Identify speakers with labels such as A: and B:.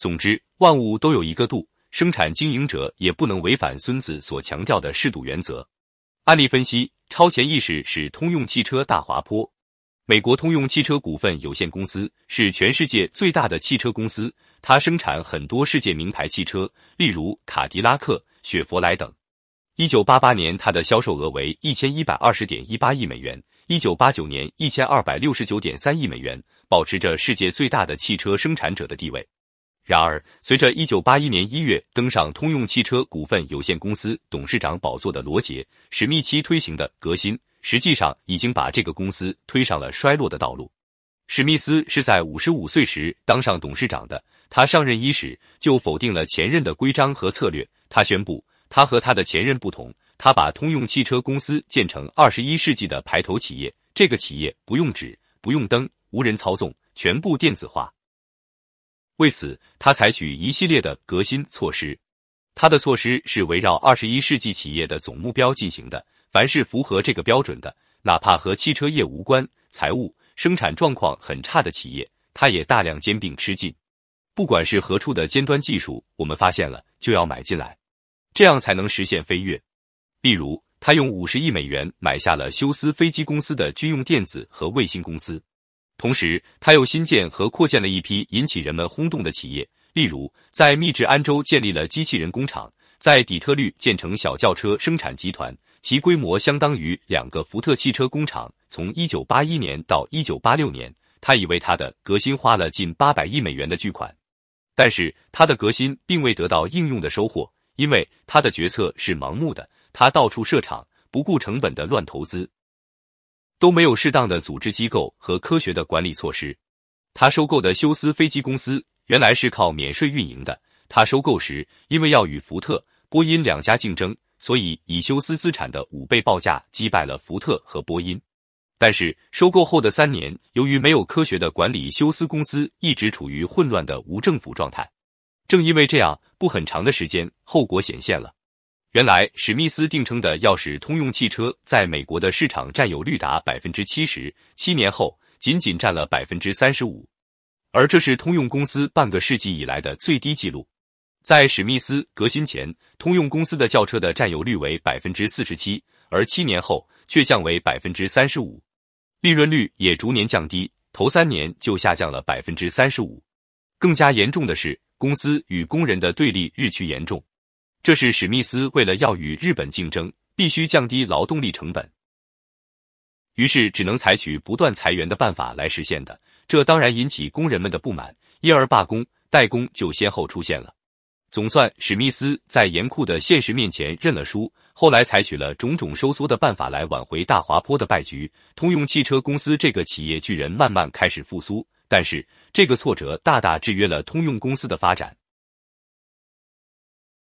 A: 总之，万物都有一个度，生产经营者也不能违反孙子所强调的适度原则。案例分析：超前意识使通用汽车大滑坡。美国通用汽车股份有限公司是全世界最大的汽车公司，它生产很多世界名牌汽车，例如卡迪拉克、雪佛兰等。一九八八年，它的销售额为一千一百二十点一八亿美元；一九八九年，一千二百六十九点三亿美元，保持着世界最大的汽车生产者的地位。然而，随着一九八一年一月登上通用汽车股份有限公司董事长宝座的罗杰·史密奇推行的革新，实际上已经把这个公司推上了衰落的道路。史密斯是在五十五岁时当上董事长的，他上任伊始就否定了前任的规章和策略。他宣布。他和他的前任不同，他把通用汽车公司建成二十一世纪的排头企业。这个企业不用纸，不用灯，无人操纵，全部电子化。为此，他采取一系列的革新措施。他的措施是围绕二十一世纪企业的总目标进行的。凡是符合这个标准的，哪怕和汽车业无关、财务、生产状况很差的企业，他也大量兼并吃进。不管是何处的尖端技术，我们发现了就要买进来。这样才能实现飞跃。例如，他用五十亿美元买下了休斯飞机公司的军用电子和卫星公司，同时他又新建和扩建了一批引起人们轰动的企业。例如，在密治安州建立了机器人工厂，在底特律建成小轿车生产集团，其规模相当于两个福特汽车工厂。从一九八一年到一九八六年，他已为他的革新花了近八百亿美元的巨款，但是他的革新并未得到应用的收获。因为他的决策是盲目的，他到处设厂，不顾成本的乱投资，都没有适当的组织机构和科学的管理措施。他收购的休斯飞机公司原来是靠免税运营的。他收购时，因为要与福特、波音两家竞争，所以以休斯资产的五倍报价击败了福特和波音。但是收购后的三年，由于没有科学的管理，休斯公司一直处于混乱的无政府状态。正因为这样，不很长的时间，后果显现了。原来史密斯定称的要使通用汽车在美国的市场占有率达百分之七十，七年后仅仅占了百分之三十五，而这是通用公司半个世纪以来的最低纪录。在史密斯革新前，通用公司的轿车的占有率为百分之四十七，而七年后却降为百分之三十五，利润率也逐年降低，头三年就下降了百分之三十五。更加严重的是。公司与工人的对立日趋严重，这是史密斯为了要与日本竞争，必须降低劳动力成本，于是只能采取不断裁员的办法来实现的。这当然引起工人们的不满，因而罢工、代工就先后出现了。总算，史密斯在严酷的现实面前认了输，后来采取了种种收缩的办法来挽回大滑坡的败局。通用汽车公司这个企业巨人慢慢开始复苏。但是，这个挫折大大制约了通用公司的发展。